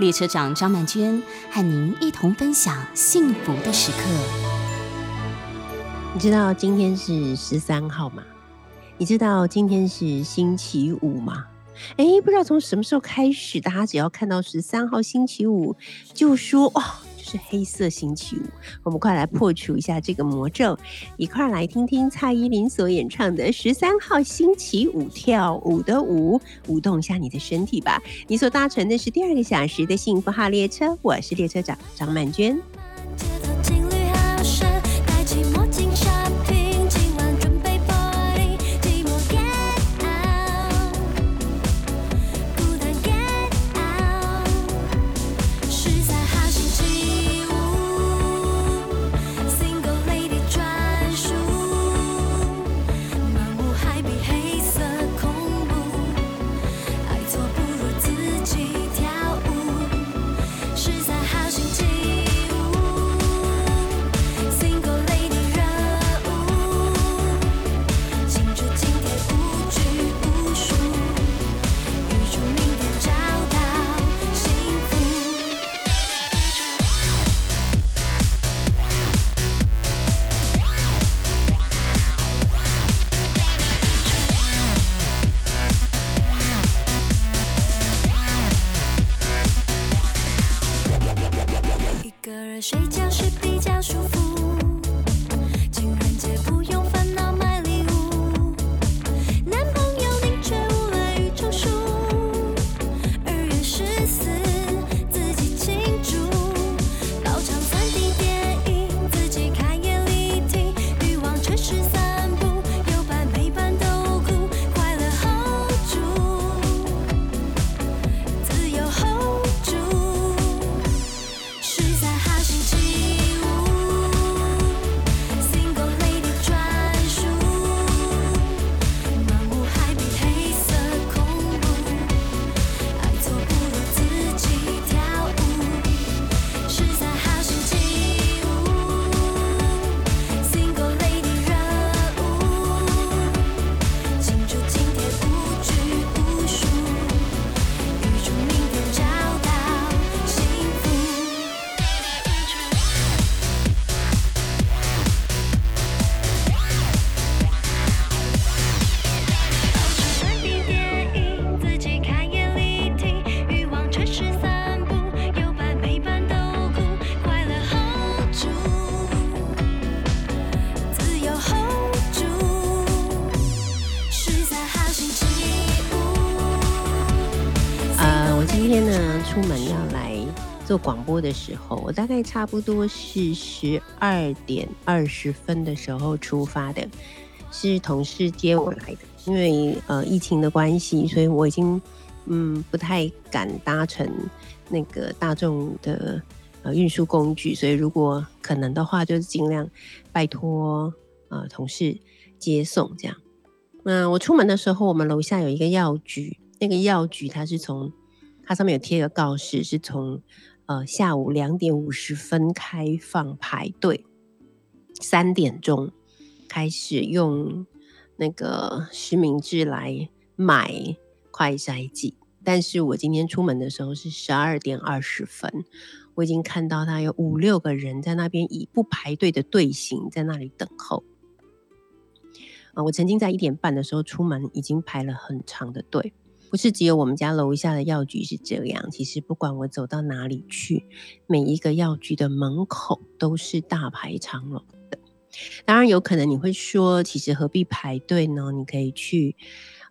列车长张曼娟和您一同分享幸福的时刻。你知道今天是十三号吗？你知道今天是星期五吗？哎，不知道从什么时候开始，大家只要看到十三号星期五，就说哇，就是黑色星期五。我们快来破除一下这个魔咒，一块来听听蔡依林所演唱的《十三号星期五》，跳舞的舞，舞动一下你的身体吧。你所搭乘的是第二个小时的幸福号列车，我是列车长张曼娟。的时候，我大概差不多是十二点二十分的时候出发的，是同事接我来的。因为呃疫情的关系，所以我已经嗯不太敢搭乘那个大众的呃运输工具，所以如果可能的话，就是尽量拜托呃同事接送这样。那我出门的时候，我们楼下有一个药局，那个药局它是从它上面有贴个告示，是从。呃，下午两点五十分开放排队，三点钟开始用那个实名制来买快筛剂。但是我今天出门的时候是十二点二十分，我已经看到他有五六个人在那边以不排队的队形在那里等候。啊，我曾经在一点半的时候出门，已经排了很长的队。不是只有我们家楼下的药局是这样，其实不管我走到哪里去，每一个药局的门口都是大排长龙的。当然，有可能你会说，其实何必排队呢？你可以去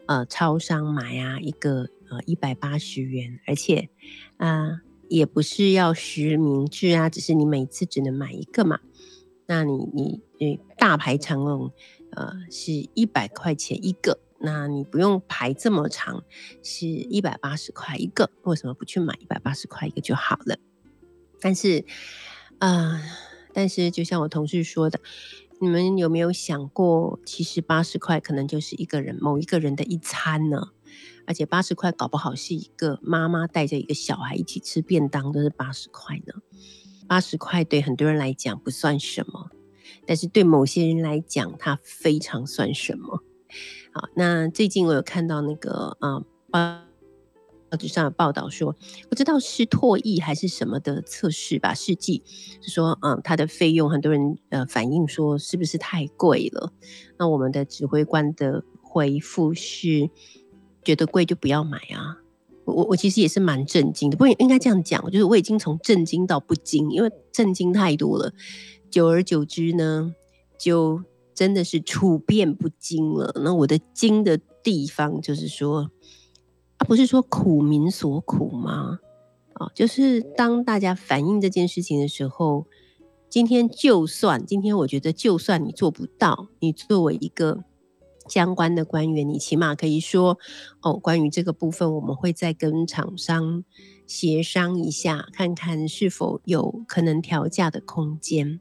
呃超商买啊，一个呃一百八十元，而且啊也不是要实名制啊，只是你每次只能买一个嘛。那你你你大排长龙，呃是一百块钱一个。那你不用排这么长，是一百八十块一个，为什么不去买一百八十块一个就好了？但是，啊，但是就像我同事说的，你们有没有想过，其实八十块可能就是一个人某一个人的一餐呢？而且八十块搞不好是一个妈妈带着一个小孩一起吃便当都是八十块呢。八十块对很多人来讲不算什么，但是对某些人来讲，它非常算什么。好，那最近我有看到那个啊报报纸上有报道说，不知道是唾液还是什么的测试吧，试剂是说，嗯，它的费用很多人呃反映说是不是太贵了？那我们的指挥官的回复是，觉得贵就不要买啊。我我其实也是蛮震惊的，不应该这样讲，就是我已经从震惊到不惊，因为震惊太多了，久而久之呢，就。真的是处变不惊了。那我的惊的地方就是说，不是说苦民所苦吗？啊，就是当大家反映这件事情的时候，今天就算今天我觉得就算你做不到，你作为一个相关的官员，你起码可以说哦，关于这个部分，我们会再跟厂商。协商一下，看看是否有可能调价的空间。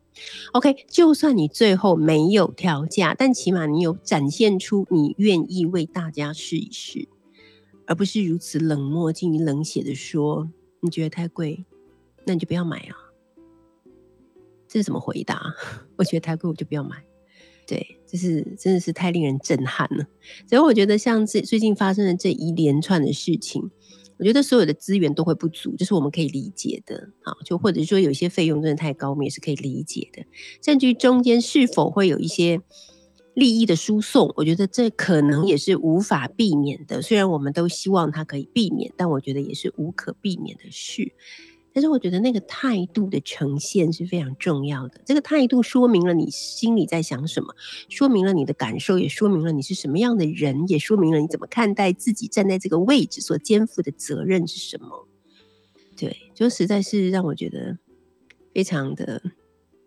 OK，就算你最后没有调价，但起码你有展现出你愿意为大家试一试，而不是如此冷漠、近于冷血的说你觉得太贵，那你就不要买啊。这是怎么回答？我觉得太贵，我就不要买。对，这是真的是太令人震撼了。所以我觉得像这最近发生的这一连串的事情。我觉得所有的资源都会不足，这是我们可以理解的啊。就或者说有些费用真的太高，我们也是可以理解的。甚至于中间是否会有一些利益的输送，我觉得这可能也是无法避免的。虽然我们都希望它可以避免，但我觉得也是无可避免的事。但是我觉得那个态度的呈现是非常重要的。这个态度说明了你心里在想什么，说明了你的感受，也说明了你是什么样的人，也说明了你怎么看待自己站在这个位置所肩负的责任是什么。对，就实在是让我觉得非常的，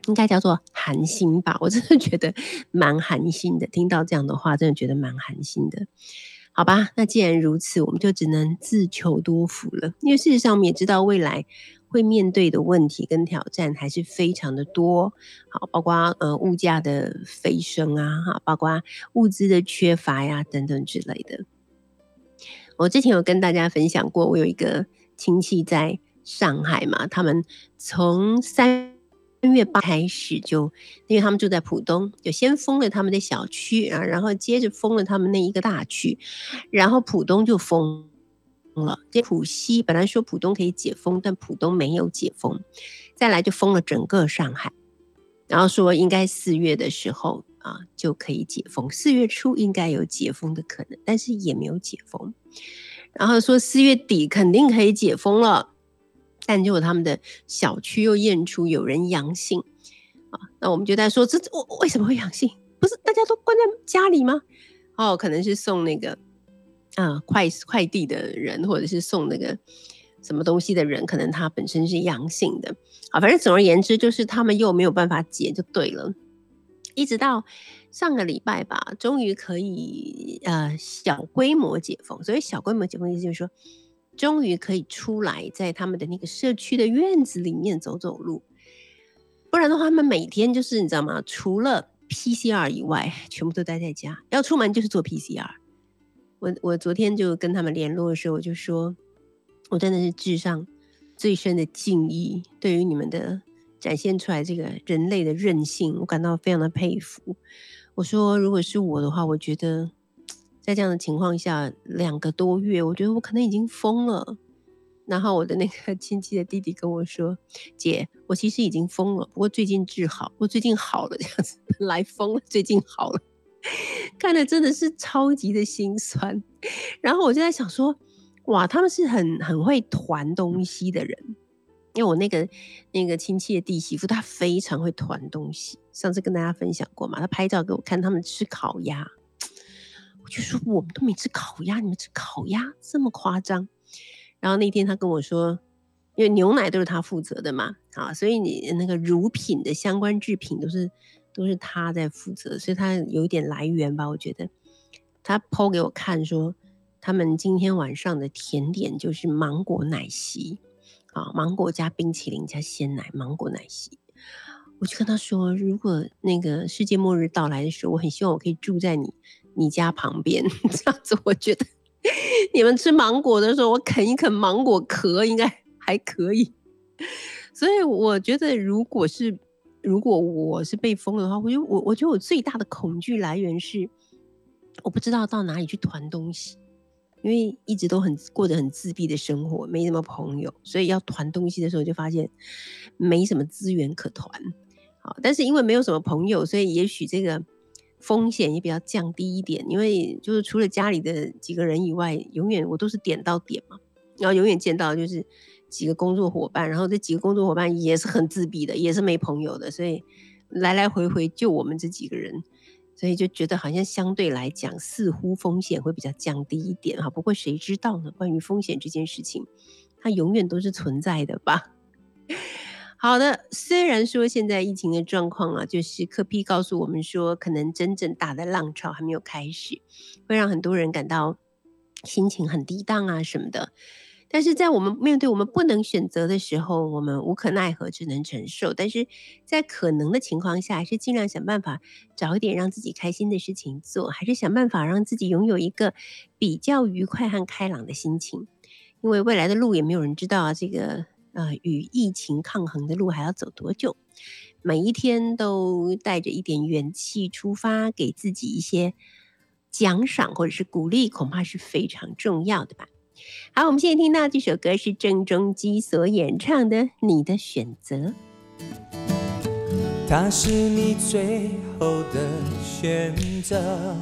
应该叫做寒心吧。我真的觉得蛮寒心的。听到这样的话，真的觉得蛮寒心的。好吧，那既然如此，我们就只能自求多福了。因为事实上，我们也知道未来。会面对的问题跟挑战还是非常的多，好，包括呃物价的飞升啊，哈，包括物资的缺乏呀等等之类的。我之前有跟大家分享过，我有一个亲戚在上海嘛，他们从三月八开始就，因为他们住在浦东，就先封了他们的小区啊，然后接着封了他们那一个大区，然后浦东就封。了，这浦西本来说浦东可以解封，但浦东没有解封，再来就封了整个上海，然后说应该四月的时候啊就可以解封，四月初应该有解封的可能，但是也没有解封，然后说四月底肯定可以解封了，但结果他们的小区又验出有人阳性啊，那我们就在说这我为什么会阳性？不是大家都关在家里吗？哦，可能是送那个。啊，快快递的人或者是送那个什么东西的人，可能他本身是阳性的。啊，反正总而言之，就是他们又没有办法解，就对了。一直到上个礼拜吧，终于可以呃小规模解封。所以小规模解封意思就是说，终于可以出来，在他们的那个社区的院子里面走走路。不然的话，他们每天就是你知道吗？除了 PCR 以外，全部都待在家，要出门就是做 PCR。我我昨天就跟他们联络的时候，我就说，我真的是致上最深的敬意，对于你们的展现出来这个人类的韧性，我感到非常的佩服。我说，如果是我的话，我觉得在这样的情况下，两个多月，我觉得我可能已经疯了。然后我的那个亲戚的弟弟跟我说：“姐，我其实已经疯了，不过最近治好，我最近好了，这样子本来疯了，最近好了。”看的真的是超级的心酸，然后我就在想说，哇，他们是很很会团东西的人，因为我那个那个亲戚的弟媳妇，她非常会团东西。上次跟大家分享过嘛，她拍照给我看，他们吃烤鸭，我就说我们都没吃烤鸭，你们吃烤鸭这么夸张？然后那天她跟我说，因为牛奶都是他负责的嘛，啊，所以你那个乳品的相关制品都是。都是他在负责，所以他有点来源吧。我觉得他剖给我看说，他们今天晚上的甜点就是芒果奶昔啊，芒果加冰淇淋加鲜奶，芒果奶昔。我就跟他说，如果那个世界末日到来的时候，我很希望我可以住在你你家旁边，这样子我觉得你们吃芒果的时候，我啃一啃芒果壳应该还可以。所以我觉得，如果是如果我是被封的话，我觉得我我觉得我最大的恐惧来源是，我不知道到哪里去团东西。因为一直都很过得很自闭的生活，没什么朋友，所以要团东西的时候就发现没什么资源可团。好，但是因为没有什么朋友，所以也许这个风险也比较降低一点。因为就是除了家里的几个人以外，永远我都是点到点嘛，然后永远见到就是几个工作伙伴，然后这几个工作伙伴也是很自闭的，也是没朋友的，所以来来回回就我们这几个人。所以就觉得好像相对来讲，似乎风险会比较降低一点哈。不过谁知道呢？关于风险这件事情，它永远都是存在的吧。好的，虽然说现在疫情的状况啊，就是科批告诉我们说，可能真正大的浪潮还没有开始，会让很多人感到心情很低档啊什么的。但是在我们面对我们不能选择的时候，我们无可奈何，只能承受。但是在可能的情况下，还是尽量想办法找一点让自己开心的事情做，还是想办法让自己拥有一个比较愉快和开朗的心情。因为未来的路也没有人知道，这个呃与疫情抗衡的路还要走多久？每一天都带着一点元气出发，给自己一些奖赏或者是鼓励，恐怕是非常重要的吧。好，我们现在听到这首歌是郑中基所演唱的《你的选择》。他是你最后的选择，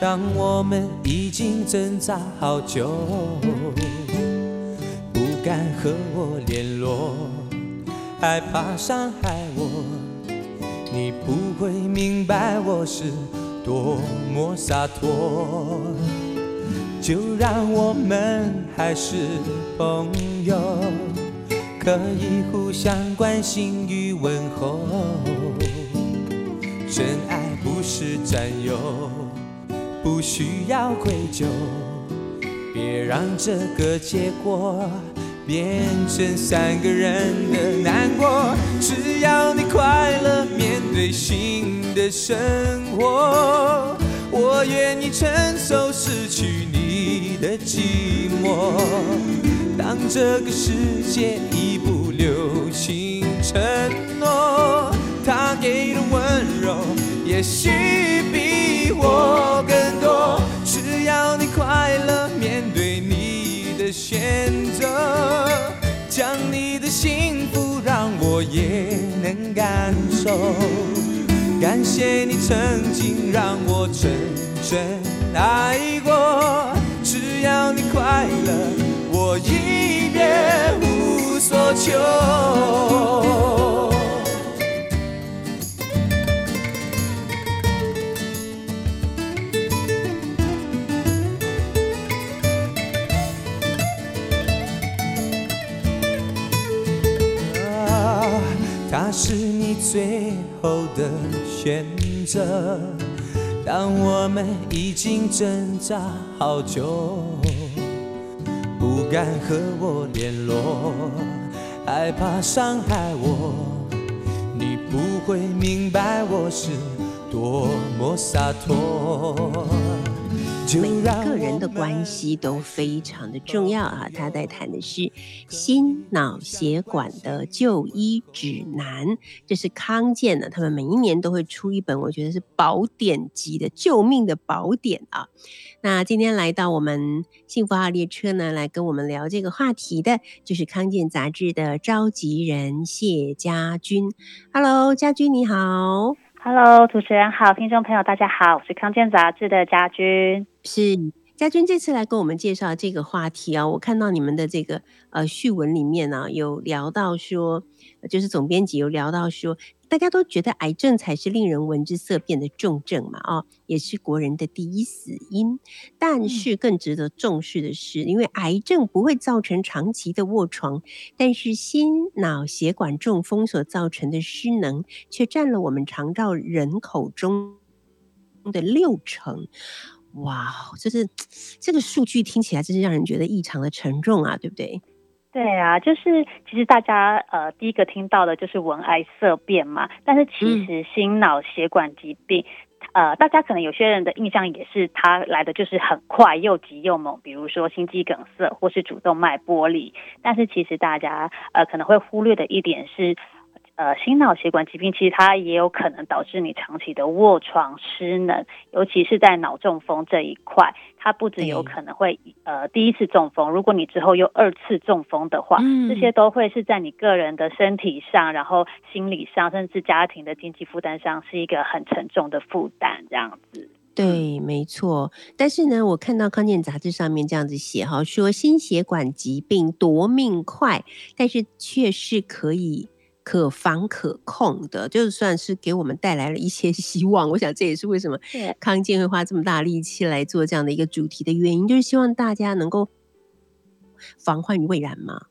当我们已经挣扎好久，不敢和我联络，害怕伤害我，你不会明白我是多么洒脱。就让我们还是朋友，可以互相关心与问候。真爱不是占有，不需要愧疚。别让这个结果变成三个人的难过。只要你快乐，面对新的生活，我愿意承受失去你。的寂寞，当这个世界已不留情承诺，他给的温柔也许比我更多。只要你快乐，面对你的选择，将你的幸福让我也能感受。感谢你曾经让我真正爱过。只要你快乐，我已别无所求。啊，他是你最后的选择。当我们已经挣扎好久，不敢和我联络，害怕伤害我，你不会明白我是多么洒脱。每一个人的关系都非常的重要啊！他在谈的是心脑血管的就医指南，这是康健的，他们每一年都会出一本，我觉得是宝典级的救命的宝典啊！那今天来到我们幸福号列车呢，来跟我们聊这个话题的，就是康健杂志的召集人谢家军。Hello，家军你好。Hello，主持人好，听众朋友大家好，我是康健杂志的家军。是家军这次来跟我们介绍这个话题啊，我看到你们的这个呃序文里面呢，有聊到说，就是总编辑有聊到说。大家都觉得癌症才是令人闻之色变的重症嘛，啊，也是国人的第一死因。但是更值得重视的是，因为癌症不会造成长期的卧床，但是心脑血管中风所造成的失能却占了我们肠道人口中的六成。哇，就是这个数据听起来真是让人觉得异常的沉重啊，对不对？对啊，就是其实大家呃第一个听到的就是闻癌色变嘛，但是其实心脑血管疾病，呃，大家可能有些人的印象也是它来的就是很快又急又猛，比如说心肌梗塞或是主动脉剥离，但是其实大家呃可能会忽略的一点是。呃，心脑血管疾病其实它也有可能导致你长期的卧床失能，尤其是在脑中风这一块，它不止有可能会呃第一次中风，如果你之后又二次中风的话，这些都会是在你个人的身体上，然后心理上，甚至家庭的经济负担上是一个很沉重的负担，这样子。对，没错。但是呢，我看到康健杂志上面这样子写哈，说心血管疾病夺命快，但是却是可以。可防可控的，就算是给我们带来了一些 希望。我想这也是为什么康健会花这么大力气来做这样的一个主题的原因，就是希望大家能够防患于未然嘛。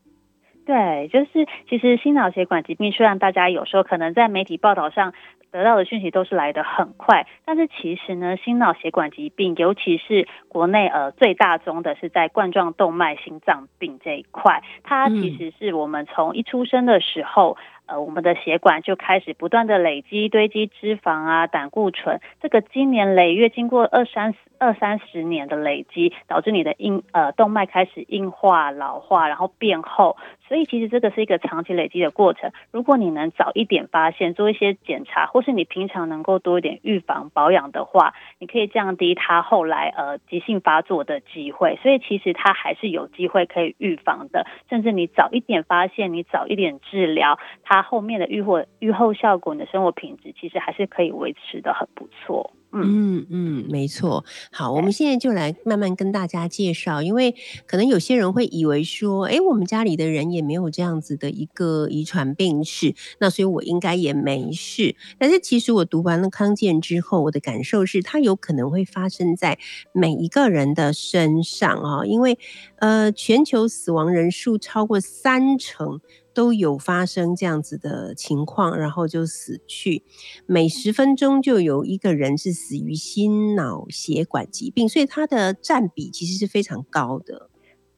对，就是其实心脑血管疾病，虽然大家有时候可能在媒体报道上得到的讯息都是来的很快，但是其实呢，心脑血管疾病，尤其是国内呃最大宗的是在冠状动脉心脏病这一块，它其实是我们从一出生的时候。呃，我们的血管就开始不断的累积堆积脂肪啊、胆固醇，这个经年累月经过二三十。二三十年的累积，导致你的硬呃动脉开始硬化、老化，然后变厚。所以其实这个是一个长期累积的过程。如果你能早一点发现，做一些检查，或是你平常能够多一点预防保养的话，你可以降低它后来呃急性发作的机会。所以其实它还是有机会可以预防的。甚至你早一点发现，你早一点治疗，它它后面的愈后愈后效果，你的生活品质其实还是可以维持的很不错。嗯嗯，没错。好，我们现在就来慢慢跟大家介绍，因为可能有些人会以为说，哎，我们家里的人也没有这样子的一个遗传病史，那所以我应该也没事。但是其实我读完了康健之后，我的感受是，它有可能会发生在每一个人的身上啊，因为呃，全球死亡人数超过三成。都有发生这样子的情况，然后就死去。每十分钟就有一个人是死于心脑血管疾病，所以它的占比其实是非常高的。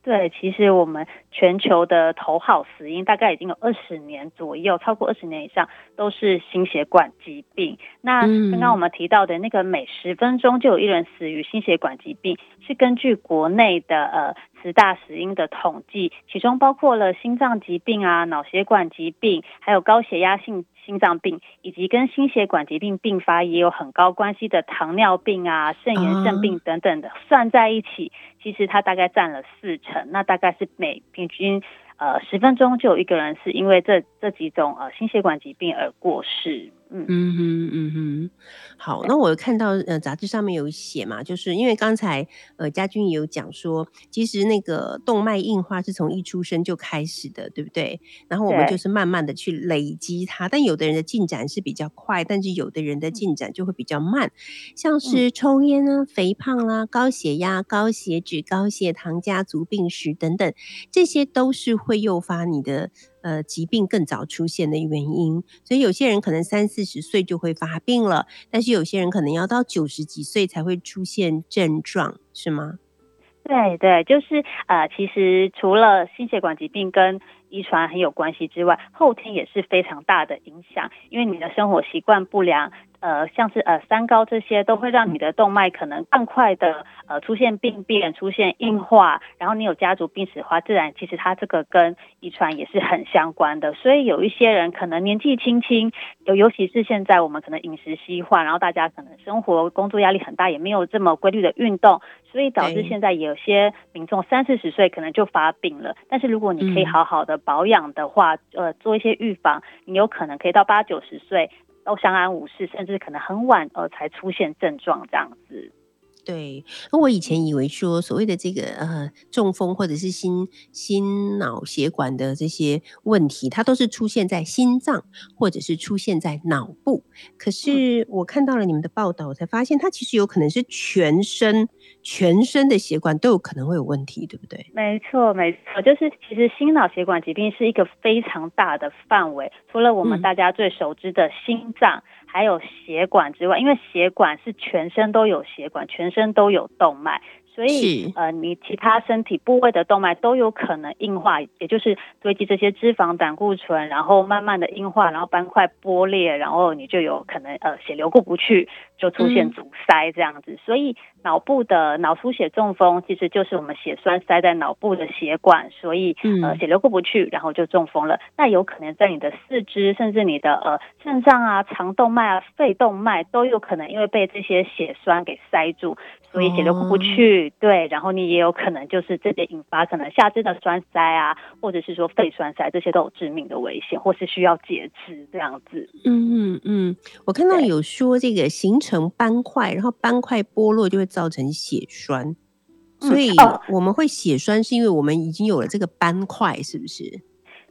对，其实我们全球的头号死因大概已经有二十年左右，超过二十年以上都是心血管疾病。那刚刚我们提到的那个每十分钟就有一人死于心血管疾病，是根据国内的呃。十大死因的统计，其中包括了心脏疾病啊、脑血管疾病，还有高血压性心脏病，以及跟心血管疾病并发也有很高关系的糖尿病啊、肾炎肾病等等的，算在一起，其实它大概占了四成。那大概是每平均呃十分钟就有一个人是因为这这几种呃心血管疾病而过世。嗯。哼嗯哼，好，那我看到呃杂志上面有写嘛，就是因为刚才呃家军也有讲说，其实那个动脉硬化是从一出生就开始的，对不对？然后我们就是慢慢的去累积它，但有的人的进展是比较快，但是有的人的进展就会比较慢，像是抽烟啊、肥胖啦、高血压、高血脂、高血糖、家族病史等等，这些都是会诱发你的。呃，疾病更早出现的原因，所以有些人可能三四十岁就会发病了，但是有些人可能要到九十几岁才会出现症状，是吗？对对，就是呃，其实除了心血管疾病跟遗传很有关系之外，后天也是非常大的影响，因为你的生活习惯不良。呃，像是呃三高这些都会让你的动脉可能更快的呃出现病变、出现硬化，然后你有家族病史的话，自然其实它这个跟遗传也是很相关的。所以有一些人可能年纪轻轻，尤尤其是现在我们可能饮食西化，然后大家可能生活工作压力很大，也没有这么规律的运动，所以导致现在有些民众三四十岁可能就发病了。但是如果你可以好好的保养的话，呃，做一些预防，你有可能可以到八九十岁。都相安无事，甚至可能很晚呃才出现症状这样子。对，那我以前以为说所谓的这个呃中风或者是心心脑血管的这些问题，它都是出现在心脏或者是出现在脑部。可是我看到了你们的报道，我才发现它其实有可能是全身全身的血管都有可能会有问题，对不对？没错，没错，就是其实心脑血管疾病是一个非常大的范围，除了我们大家最熟知的心脏。还有血管之外，因为血管是全身都有血管，全身都有动脉，所以呃，你其他身体部位的动脉都有可能硬化，也就是堆积这些脂肪、胆固醇，然后慢慢的硬化，然后斑块剥裂，然后你就有可能呃血流过不去，就出现阻塞这样子。所以脑部的脑出血中风其实就是我们血栓塞在脑部的血管，所以呃血流过不去，然后就中风了。那有可能在你的四肢，甚至你的呃肾脏啊、肠动脉啊、肺动脉都有可能因为被这些血栓给塞住。所以血流过不去，对，然后你也有可能就是这些引发可能下肢的栓塞啊，或者是说肺栓塞，这些都有致命的危险，或是需要截肢这样子。嗯嗯嗯，我看到有说这个形成斑块，然后斑块剥落就会造成血栓，所以我们会血栓是因为我们已经有了这个斑块，是不是？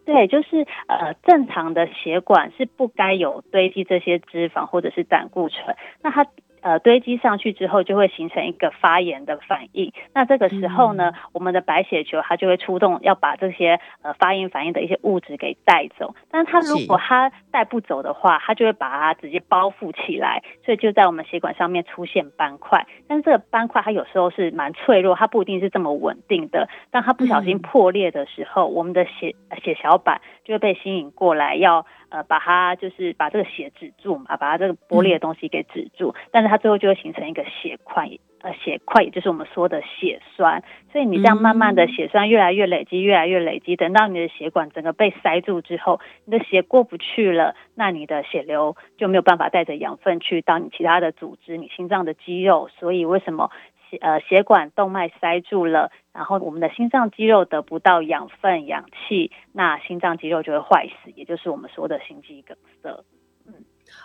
对，就是呃，正常的血管是不该有堆积这些脂肪或者是胆固醇，那它。呃，堆积上去之后，就会形成一个发炎的反应。那这个时候呢，我们的白血球它就会出动，要把这些呃发炎反应的一些物质给带走。但是它如果它带不走的话，它就会把它直接包覆起来，所以就在我们血管上面出现斑块。但是这个斑块它有时候是蛮脆弱，它不一定是这么稳定的。当它不小心破裂的时候，我们的血血小板就会被吸引过来要。呃，把它就是把这个血止住嘛，把它这个玻璃的东西给止住，但是它最后就会形成一个血块，呃，血块也就是我们说的血栓。所以你这样慢慢的血栓越来越累积，越来越累积，等到你的血管整个被塞住之后，你的血过不去了，那你的血流就没有办法带着养分去到你其他的组织，你心脏的肌肉。所以为什么？血呃，血管动脉塞住了，然后我们的心脏肌肉得不到养分、氧气，那心脏肌肉就会坏死，也就是我们说的心肌梗塞。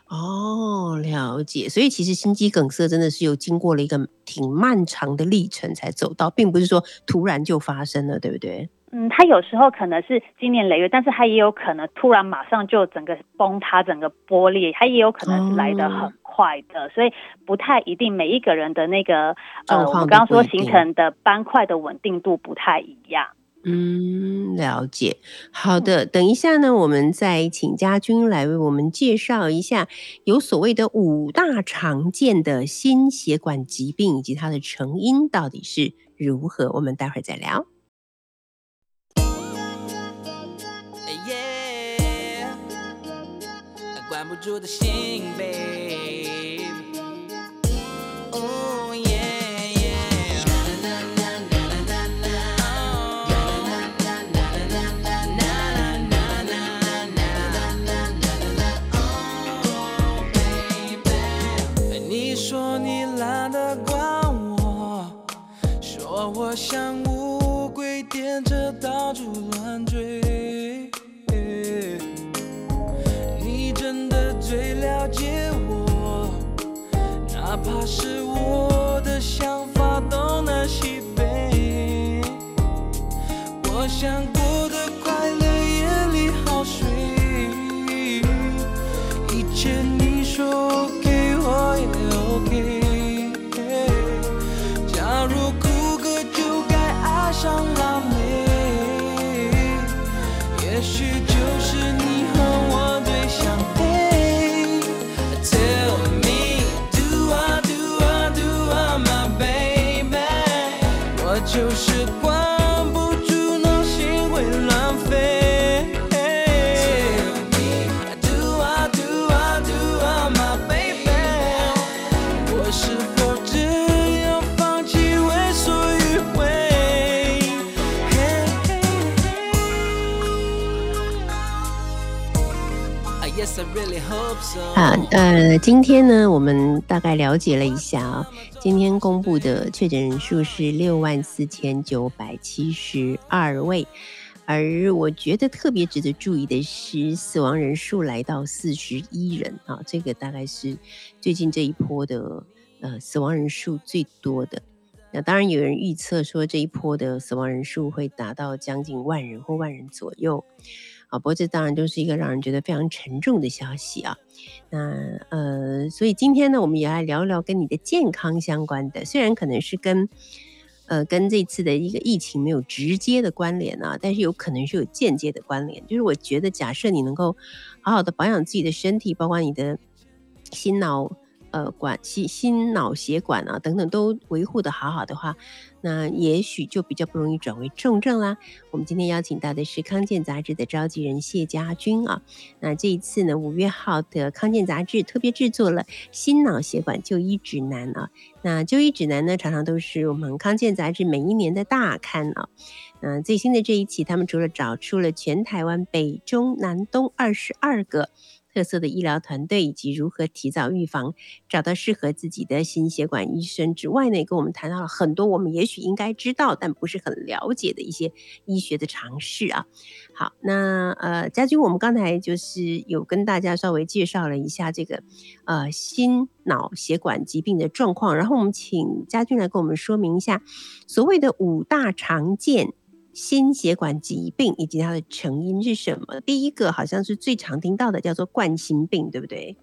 嗯，哦，了解。所以其实心肌梗塞真的是有经过了一个挺漫长的历程才走到，并不是说突然就发生了，对不对？嗯，它有时候可能是经年累月，但是它也有可能突然马上就整个崩塌、整个剥裂，它也有可能是来得很快的，所以不太一定每一个人的那个呃，我们刚刚说形成的斑块的稳定度不太一样。嗯，了解。好的，等一下呢，我们再请家军来为我们介绍一下有所谓的五大常见的心血管疾病以及它的成因到底是如何。我们待会儿再聊。管不住的心，babe。说我像乌龟电车到处乱追。你真的最了解我，哪怕是我的想法东南西北。我想啊，呃，今天呢，我们大概了解了一下啊，今天公布的确诊人数是六万四千九百七十二位，而我觉得特别值得注意的是，死亡人数来到四十一人啊，这个大概是最近这一波的呃死亡人数最多的。那当然有人预测说，这一波的死亡人数会达到将近万人或万人左右。啊，不过这当然都是一个让人觉得非常沉重的消息啊。那呃，所以今天呢，我们也来聊聊跟你的健康相关的，虽然可能是跟呃跟这次的一个疫情没有直接的关联啊，但是有可能是有间接的关联。就是我觉得，假设你能够好好的保养自己的身体，包括你的心脑呃管心心脑血管啊等等都维护的好好的话，那也许就比较不容易转为重症啦。我们今天邀请到的是康健杂志的召集人谢家军啊。那这一次呢，五月号的康健杂志特别制作了心脑血管就医指南啊。那就医指南呢，常常都是我们康健杂志每一年的大刊啊。嗯，最新的这一期，他们除了找出了全台湾北中南东二十二个特色的医疗团队，以及如何提早预防、找到适合自己的心血管医生之外呢，也跟我们谈到了很多我们也许应该知道但不是很了解的一些医学的常识啊。好，那呃，家军，我们刚才就是有跟大家稍微介绍了一下这个呃心脑血管疾病的状况，然后我们请家军来跟我们说明一下所谓的五大常见。心血管疾病以及它的成因是什么？第一个好像是最常听到的，叫做冠心病，对不对？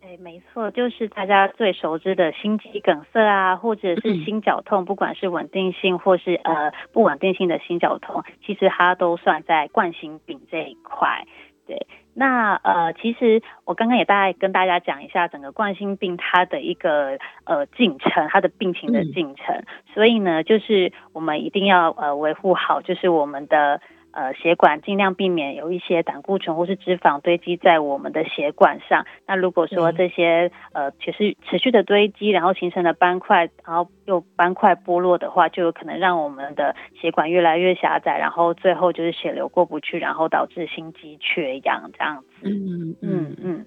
对，没错，就是大家最熟知的心肌梗塞啊，或者是心绞痛，不管是稳定性或是呃不稳定性的心绞痛，其实它都算在冠心病这一块。对，那呃，其实我刚刚也大概跟大家讲一下整个冠心病它的一个呃进程，它的病情的进程。所以呢，就是我们一定要呃维护好，就是我们的。呃，血管尽量避免有一些胆固醇或是脂肪堆积在我们的血管上。那如果说这些呃，其实持续的堆积，然后形成了斑块，然后又斑块剥落的话，就有可能让我们的血管越来越狭窄，然后最后就是血流过不去，然后导致心肌缺氧这样子。嗯嗯嗯。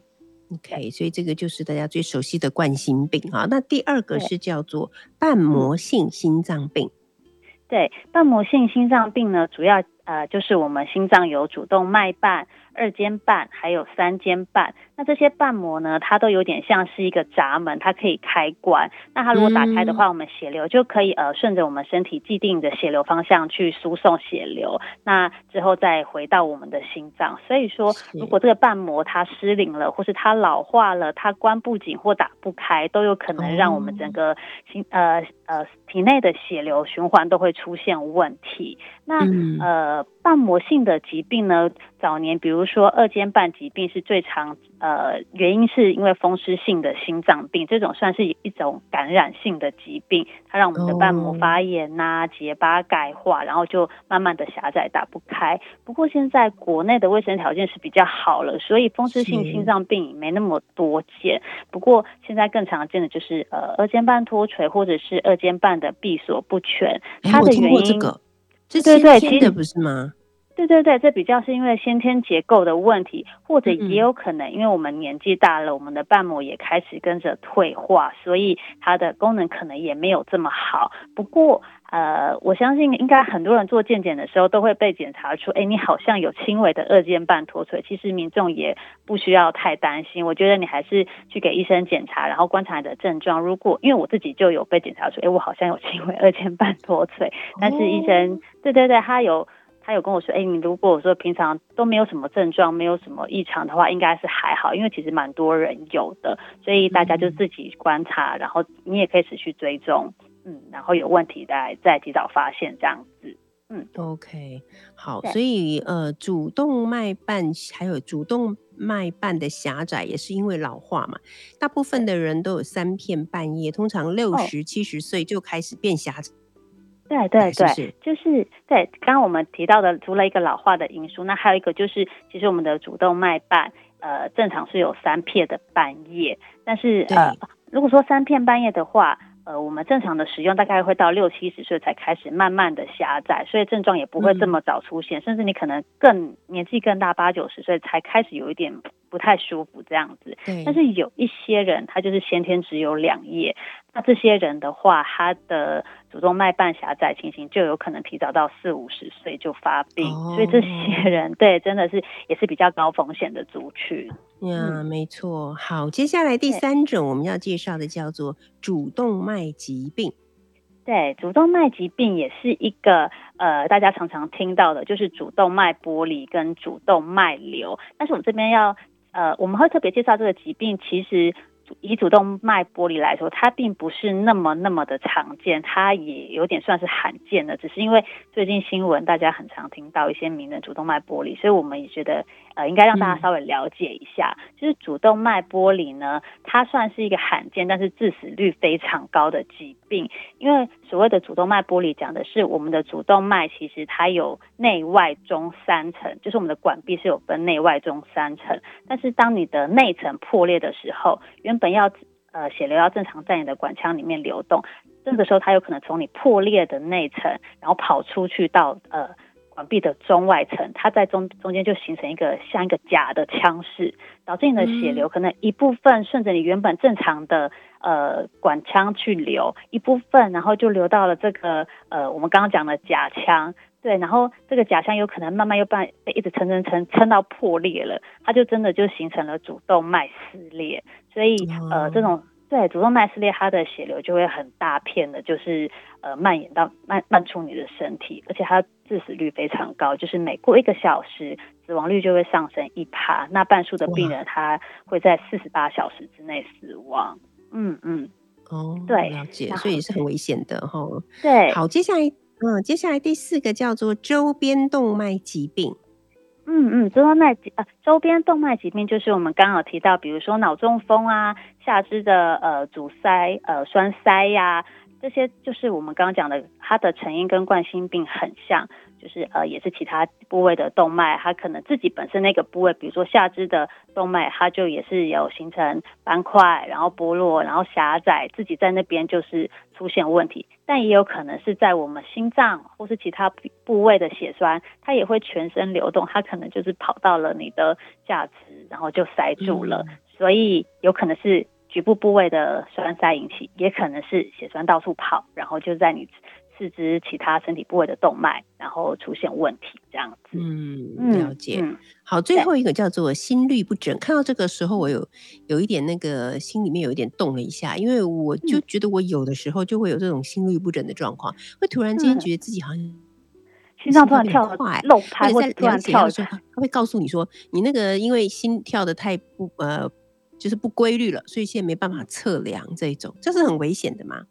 OK，所以这个就是大家最熟悉的冠心病啊。那第二个是叫做瓣膜性心脏病。对，瓣膜性心脏病呢，主要。呃，就是我们心脏有主动脉瓣。二尖瓣还有三尖瓣，那这些瓣膜呢，它都有点像是一个闸门，它可以开关。那它如果打开的话，我们血流就可以呃顺着我们身体既定的血流方向去输送血流，那之后再回到我们的心脏。所以说，如果这个瓣膜它失灵了，或是它老化了，它关不紧或打不开，都有可能让我们整个心呃呃体内的血流循环都会出现问题。那呃瓣膜性的疾病呢，早年比如。说，二尖瓣疾病是最常，呃，原因是因为风湿性的心脏病，这种算是一种感染性的疾病，它让我们的瓣膜发炎呐、结疤钙化，然后就慢慢的狭窄打不开。不过现在国内的卫生条件是比较好了，所以风湿性心脏病没那么多见。不过现在更常见的就是呃二尖瓣脱垂或者是二尖瓣的闭锁不全，它的原因，这对对，其实不是吗？对对对，这比较是因为先天结构的问题，或者也有可能因为我们年纪大了，我们的瓣膜也开始跟着退化，所以它的功能可能也没有这么好。不过，呃，我相信应该很多人做健检的时候都会被检查出，哎，你好像有轻微的二尖瓣脱垂。其实民众也不需要太担心，我觉得你还是去给医生检查，然后观察你的症状。如果因为我自己就有被检查出，哎，我好像有轻微二尖瓣脱垂，但是医生，对对对，他有。他有跟我说，哎，你如果说平常都没有什么症状，没有什么异常的话，应该是还好，因为其实蛮多人有的，所以大家就自己观察，然后你也可以持续追踪，嗯，然后有问题再再及早发现这样子，嗯，OK，好，所以呃，主动脉瓣还有主动脉瓣的狭窄也是因为老化嘛，大部分的人都有三片半叶，通常六十七十岁就开始变狭窄。对对对，就是对。刚刚我们提到的，除了一个老化的因素，那还有一个就是，其实我们的主动脉瓣，呃，正常是有三片的半叶，但是呃，如果说三片半叶的话，呃，我们正常的使用大概会到六七十岁才开始慢慢的狭窄，所以症状也不会这么早出现，甚至你可能更年纪更大，八九十岁才开始有一点不太舒服这样子。但是有一些人他就是先天只有两叶。那这些人的话，他的主动脉瓣狭窄情形就有可能提早到四五十岁就发病，所以这些人对真的是也是比较高风险的族群。呀，没错。好，接下来第三种我们要介绍的叫做主动脉疾病。对，主动脉疾病也是一个呃大家常常听到的，就是主动脉剥离跟主动脉瘤。但是我们这边要呃我们会特别介绍这个疾病，其实。以主动脉剥离来说，它并不是那么那么的常见，它也有点算是罕见的。只是因为最近新闻大家很常听到一些名人主动脉剥离，所以我们也觉得呃应该让大家稍微了解一下。就是主动脉剥离呢，它算是一个罕见，但是致死率非常高的疾病。因为所谓的主动脉剥离，讲的是我们的主动脉其实它有内外中三层，就是我们的管壁是有分内外中三层。但是当你的内层破裂的时候，原本要呃血流要正常在你的管腔里面流动，这个时候它有可能从你破裂的内层，然后跑出去到呃管壁的中外层，它在中中间就形成一个像一个假的腔室，导致你的血流可能一部分顺着你原本正常的呃管腔去流，一部分然后就流到了这个呃我们刚刚讲的假腔。对，然后这个假腔有可能慢慢又被被一直撑撑撑撑到破裂了，它就真的就形成了主动脉撕裂。所以呃，这种对主动脉撕裂，它的血流就会很大片的，就是呃蔓延到漫漫出你的身体，而且它致死率非常高，就是每过一个小时，死亡率就会上升一趴。那半数的病人他会在四十八小时之内死亡。嗯嗯，哦，对，了解，所以也是很危险的哈。对，好，接下来。嗯，接下来第四个叫做周边动脉疾病。嗯嗯，周边脉疾呃，周边动脉疾病就是我们刚好提到，比如说脑中风啊、下肢的呃阻塞、呃栓塞呀，这些就是我们刚刚讲的，它的成因跟冠心病很像。就是呃，也是其他部位的动脉，它可能自己本身那个部位，比如说下肢的动脉，它就也是有形成斑块，然后剥落，然后狭窄，自己在那边就是出现问题。但也有可能是在我们心脏或是其他部位的血栓，它也会全身流动，它可能就是跑到了你的下肢，然后就塞住了。所以有可能是局部部位的栓塞引起，也可能是血栓到处跑，然后就在你。四肢其他身体部位的动脉，然后出现问题，这样子。嗯，了解。好，最后一个叫做心律不整。看到这个时候，我有有一点那个心里面有一点动了一下，因为我就觉得我有的时候就会有这种心律不整的状况，会突然间觉得自己好像心脏突然跳快、漏拍，或者突然跳的时候，他会告诉你说，你那个因为心跳的太不呃，就是不规律了，所以现在没办法测量这一种，这是很危险的吗。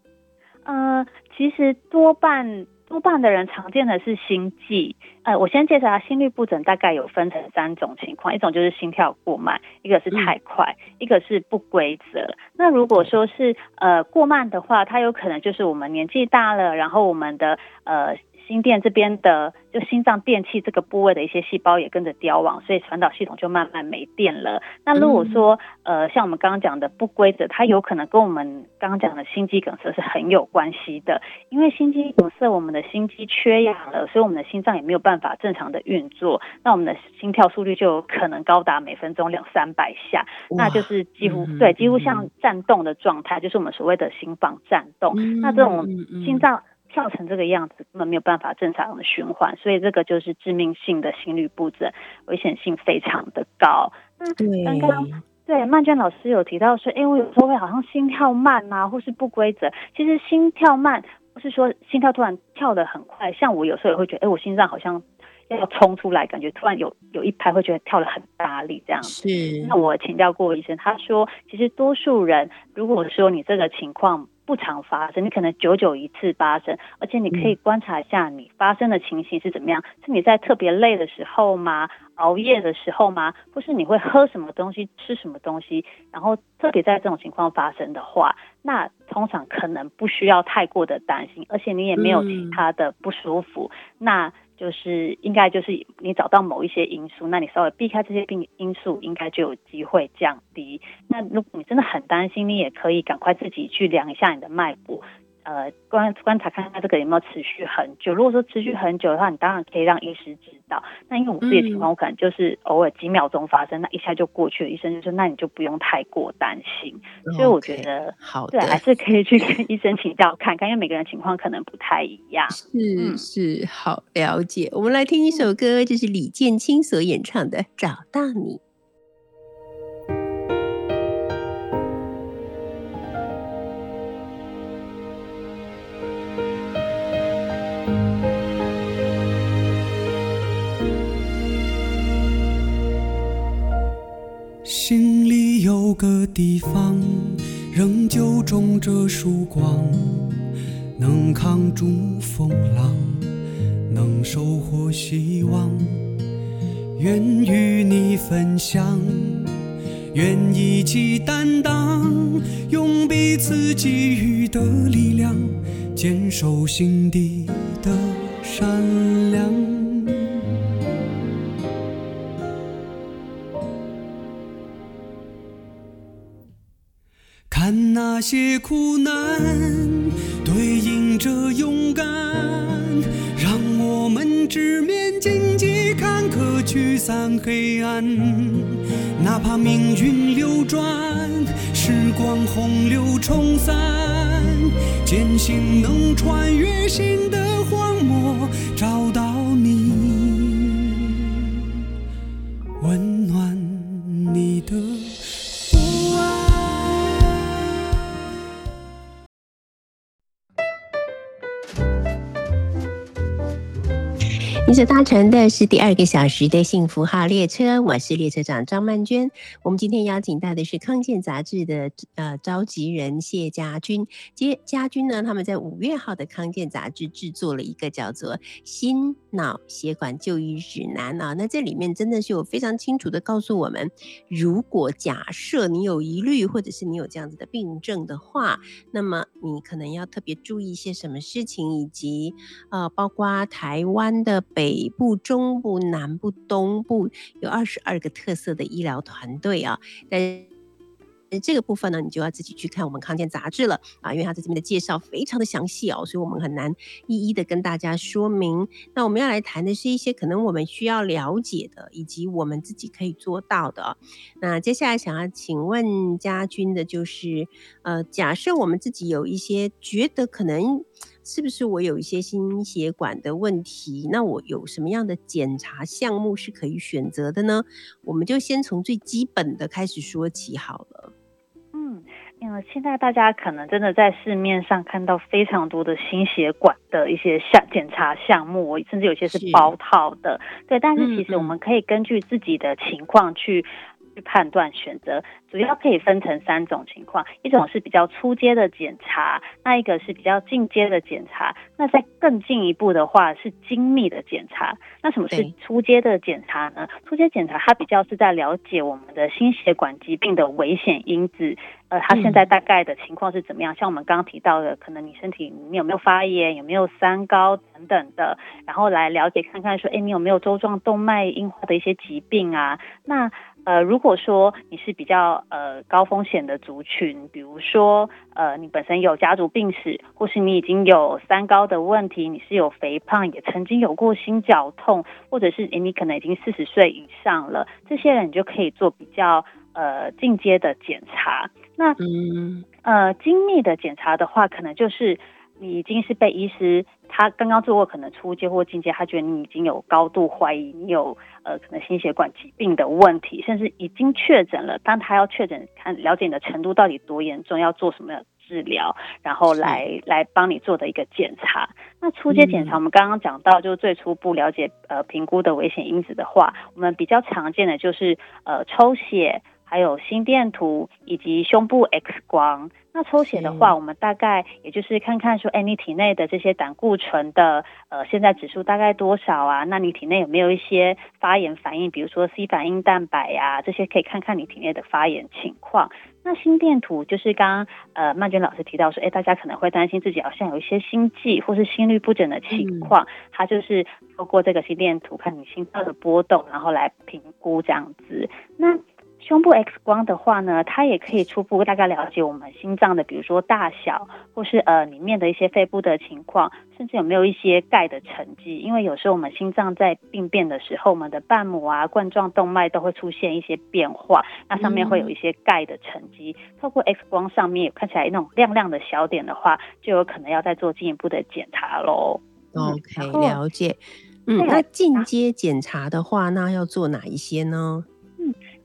呃，其实多半多半的人常见的是心悸。呃，我先介绍下心律不整，大概有分成三种情况，一种就是心跳过慢，一个是太快，一个是不规则。那如果说是呃过慢的话，它有可能就是我们年纪大了，然后我们的呃。心电这边的就心脏电器这个部位的一些细胞也跟着凋亡，所以传导系统就慢慢没电了。那如果说呃像我们刚刚讲的不规则，它有可能跟我们刚刚讲的心肌梗塞是很有关系的。因为心肌梗塞，我们的心肌缺氧了，所以我们的心脏也没有办法正常的运作，那我们的心跳速率就有可能高达每分钟两三百下，那就是几乎对几乎像颤动的状态，就是我们所谓的心房颤动。那这种心脏。跳成这个样子，根本没有办法正常的循环，所以这个就是致命性的心律不整，危险性非常的高。嗯刚刚对曼娟老师有提到说，哎，我有时候会好像心跳慢啊，或是不规则。其实心跳慢不是说心跳突然跳得很快，像我有时候也会觉得，哎，我心脏好像要冲出来，感觉突然有有一拍会觉得跳得很大力这样子。是。那我请教过医生，他说，其实多数人如果说你这个情况。不常发生，你可能久久一次发生，而且你可以观察一下你发生的情形是怎么样，是你在特别累的时候吗？熬夜的时候吗？或是你会喝什么东西、吃什么东西？然后特别在这种情况发生的话，那通常可能不需要太过的担心，而且你也没有其他的不舒服，那。就是应该就是你找到某一些因素，那你稍微避开这些病因素，应该就有机会降低。那如果你真的很担心，你也可以赶快自己去量一下你的脉搏。呃，观观察看看这个有没有持续很久。如果说持续很久的话，你当然可以让医师知道。那因为我自己的情况，我可能就是偶尔几秒钟发生，那一下就过去了。医生就说，那你就不用太过担心。所以我觉得，好，对，还是可以去跟医生请教看看，因为每个人情况可能不太一样。是是，好了解。我们来听一首歌，就是李建清所演唱的《找到你》。地方。仍旧种着曙光，能扛住风浪，能收获希望。愿与你分享，愿一起担当，用彼此给予的力量，坚守心底苦难，对应着勇敢，让我们直面荆棘坎坷，驱散黑暗。哪怕命运流转，时光洪流冲散，坚信能穿越新的荒漠，乘的是第二个小时的幸福号列车，我是列车长张曼娟。我们今天邀请到的是康健杂志的呃召集人谢家军。接家军呢，他们在五月号的康健杂志制作了一个叫做《心脑血管就医指南》啊。那这里面真的是有非常清楚的告诉我们，如果假设你有疑虑，或者是你有这样子的病症的话，那么你可能要特别注意一些什么事情，以及呃，包括台湾的。北部、中部、南部、东部有二十二个特色的医疗团队啊，但这个部分呢，你就要自己去看我们康健杂志了啊，因为它在这边的介绍非常的详细哦，所以我们很难一一的跟大家说明。那我们要来谈的是一些可能我们需要了解的，以及我们自己可以做到的。那接下来想要请问家军的就是，呃，假设我们自己有一些觉得可能。是不是我有一些心血管的问题？那我有什么样的检查项目是可以选择的呢？我们就先从最基本的开始说起好了。嗯，因为现在大家可能真的在市面上看到非常多的心血管的一些项检查项目，甚至有些是包套的。对，但是其实我们可以根据自己的情况去。去判断选择，主要可以分成三种情况，一种是比较初阶的检查，那一个是比较进阶的检查，那再更进一步的话是精密的检查。那什么是初阶的检查呢？初阶检查它比较是在了解我们的心血管疾病的危险因子，呃，它现在大概的情况是怎么样？像我们刚刚提到的，可能你身体你有没有发炎，有没有三高等等的，然后来了解看看说，哎，你有没有周状动脉硬化的一些疾病啊？那呃，如果说你是比较呃高风险的族群，比如说呃你本身有家族病史，或是你已经有三高的问题，你是有肥胖，也曾经有过心绞痛，或者是你可能已经四十岁以上了，这些人你就可以做比较呃进阶的检查。那嗯呃精密的检查的话，可能就是你已经是被医师他刚刚做过可能初阶或进阶，他觉得你已经有高度怀疑你有。呃，可能心血管疾病的问题，甚至已经确诊了。当他要确诊，看了解你的程度到底多严重，要做什么治疗，然后来来帮你做的一个检查。那初阶检查，我们刚刚讲到，就是最初步了解呃评估的危险因子的话，我们比较常见的就是呃抽血。还有心电图以及胸部 X 光。那抽血的话，我们大概也就是看看说，哎，你体内的这些胆固醇的呃现在指数大概多少啊？那你体内有没有一些发炎反应？比如说 C 反应蛋白呀，这些可以看看你体内的发炎情况。那心电图就是刚刚呃曼娟老师提到说，哎，大家可能会担心自己好像有一些心悸或是心律不整的情况，它就是透过这个心电图看你心跳的波动，然后来评估这样子。那胸部 X 光的话呢，它也可以初步大概了解我们心脏的，比如说大小，或是呃里面的一些肺部的情况，甚至有没有一些钙的沉积。因为有时候我们心脏在病变的时候，我们的瓣膜啊、冠状动脉都会出现一些变化，那上面会有一些钙的沉积。透过 X 光上面看起来那种亮亮的小点的话，就有可能要再做进一步的检查喽。OK，了解。嗯，那进阶检查的话，那要做哪一些呢？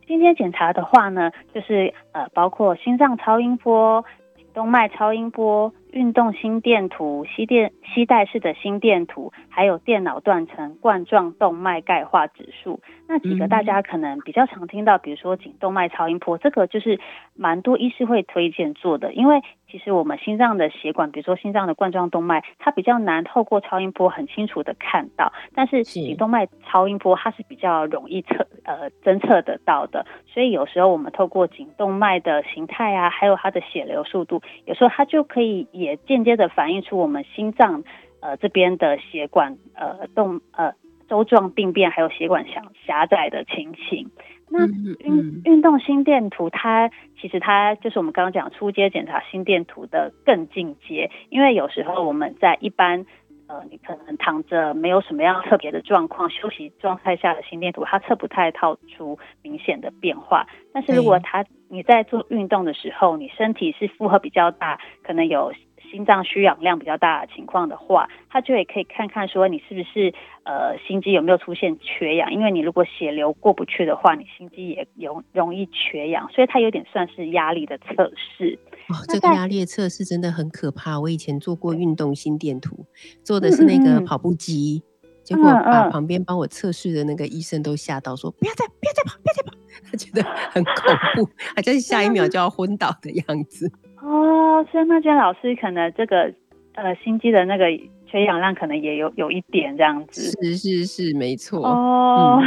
今天检查的话呢，就是呃，包括心脏超音波、动脉超音波、运动心电图、吸电吸带式的心电图，还有电脑断层冠状动脉钙化指数。那几个大家可能比较常听到，比如说颈动脉超音波，这个就是蛮多医师会推荐做的，因为其实我们心脏的血管，比如说心脏的冠状动脉，它比较难透过超音波很清楚的看到，但是颈动脉超音波它是比较容易测呃侦测得到的，所以有时候我们透过颈动脉的形态啊，还有它的血流速度，有时候它就可以也间接的反映出我们心脏呃这边的血管呃动呃。周状病变还有血管狭狭窄的情形，那运运动心电图它其实它就是我们刚刚讲初阶检查心电图的更进阶，因为有时候我们在一般呃你可能躺着没有什么样特别的状况，休息状态下的心电图它测不太套出明显的变化，但是如果它你在做运动的时候，你身体是负荷比较大，可能有。心脏需氧量比较大的情况的话，它就也可以看看说你是不是呃心肌有没有出现缺氧，因为你如果血流过不去的话，你心肌也容容易缺氧，所以它有点算是压力的测试。哦，这个压力测试真的很可怕。我以前做过运动心电图，做的是那个跑步机，结果把旁边帮我测试的那个医生都吓到，说不要再不要再跑，不要再跑，他觉得很恐怖，好像下一秒就要昏倒的样子。哦，所以那间老师可能这个呃心机的那个。缺氧量可能也有有一点这样子，是是是，没错。哦，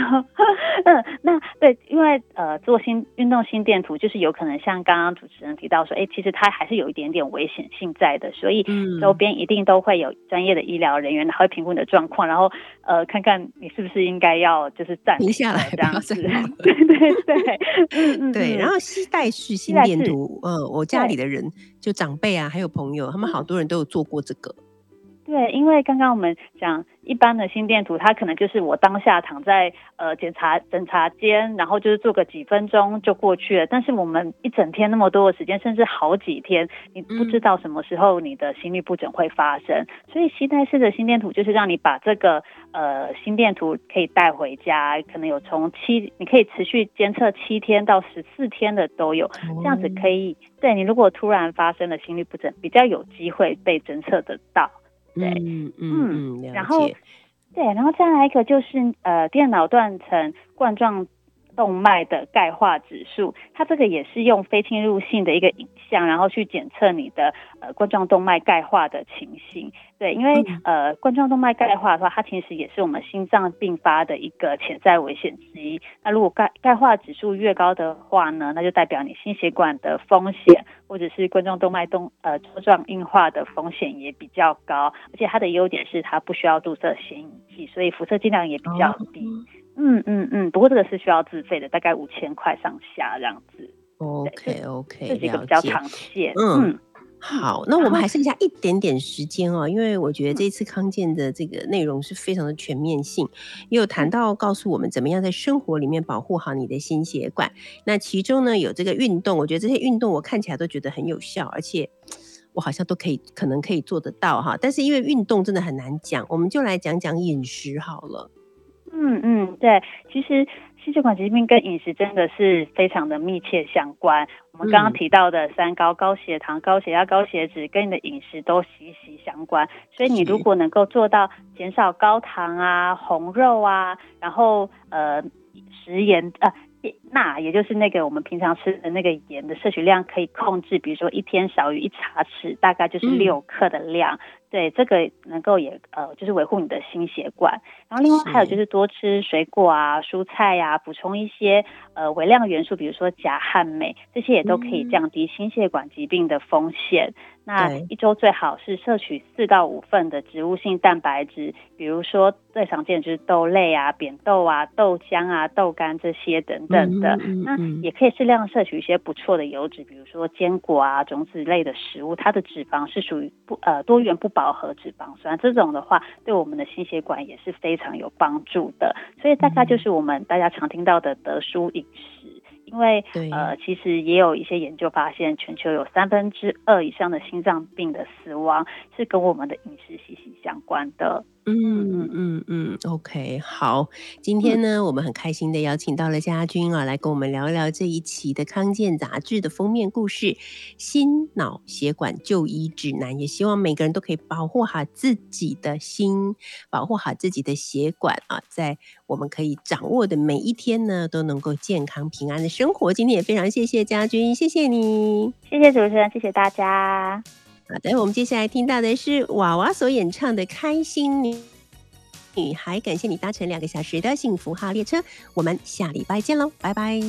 嗯，那对，因为呃，做心运动心电图就是有可能像刚刚主持人提到说，哎，其实它还是有一点点危险性在的，所以周边一定都会有专业的医疗人员，然后评估你的状况，然后呃，看看你是不是应该要就是暂停下来这样子。对对对，嗯嗯，对。然后吸带式心电图，嗯，我家里的人就长辈啊，还有朋友，他们好多人都有做过这个。对，因为刚刚我们讲一般的心电图，它可能就是我当下躺在呃检查检查间，然后就是做个几分钟就过去了。但是我们一整天那么多的时间，甚至好几天，你不知道什么时候你的心律不整会发生。所以吸带式的心电图就是让你把这个呃心电图可以带回家，可能有从七，你可以持续监测七天到十四天的都有，这样子可以对你如果突然发生了心律不整，比较有机会被侦测得到。对，嗯嗯，然后对，然后再来一个就是呃，电脑断层冠状动脉的钙化指数，它这个也是用非侵入性的一个影像，然后去检测你的呃冠状动脉钙化的情形。对，因为呃冠状动脉钙化的话，它其实也是我们心脏病发的一个潜在危险之一。那如果钙钙化指数越高的话呢，那就代表你心血管的风险，或者是冠状动脉动呃粥状硬化的风险也比较高。而且它的优点是它不需要注射显影剂，所以辐射剂量也比较低。嗯嗯嗯，不过这个是需要自费的，大概五千块上下这样子。OK OK，这几个比较常见。嗯。好，那我们还剩下一点点时间哦，因为我觉得这次康健的这个内容是非常的全面性，也有谈到告诉我们怎么样在生活里面保护好你的心血管。那其中呢有这个运动，我觉得这些运动我看起来都觉得很有效，而且我好像都可以可能可以做得到哈。但是因为运动真的很难讲，我们就来讲讲饮食好了。嗯嗯，对，其实。心血管疾病跟饮食真的是非常的密切相关。我们刚刚提到的三高：高血糖、高血压、高血脂，跟你的饮食都息息相关。所以你如果能够做到减少高糖啊、红肉啊，然后呃食盐呃钠，也就是那个我们平常吃的那个盐的摄取量可以控制，比如说一天少于一茶匙，大概就是六克的量。对，这个能够也呃，就是维护你的心血管。然后另外还有就是多吃水果啊、蔬菜呀，补充一些呃微量元素，比如说钾和镁，这些也都可以降低心血管疾病的风险。那一周最好是摄取四到五份的植物性蛋白质，比如说最常见就是豆类啊、扁豆啊、豆浆啊、豆干这些等等的。那也可以适量摄取一些不错的油脂，比如说坚果啊、种子类的食物，它的脂肪是属于不呃多元不饱和脂肪酸，这种的话对我们的心血管也是非常有帮助的。所以大概就是我们大家常听到的德叔饮食。因为呃，其实也有一些研究发现，全球有三分之二以上的心脏病的死亡是跟我们的饮食息息相关的。嗯嗯嗯，OK，好，今天呢，我们很开心的邀请到了家军啊，来跟我们聊一聊这一期的康健杂志的封面故事《心脑血管就医指南》，也希望每个人都可以保护好自己的心，保护好自己的血管啊，在我们可以掌握的每一天呢，都能够健康平安的生活。今天也非常谢谢家军，谢谢你，谢谢主持人，谢谢大家。好的，我们接下来听到的是娃娃所演唱的《开心女女孩》，感谢你搭乘两个小时的幸福号列车，我们下礼拜见喽，拜拜。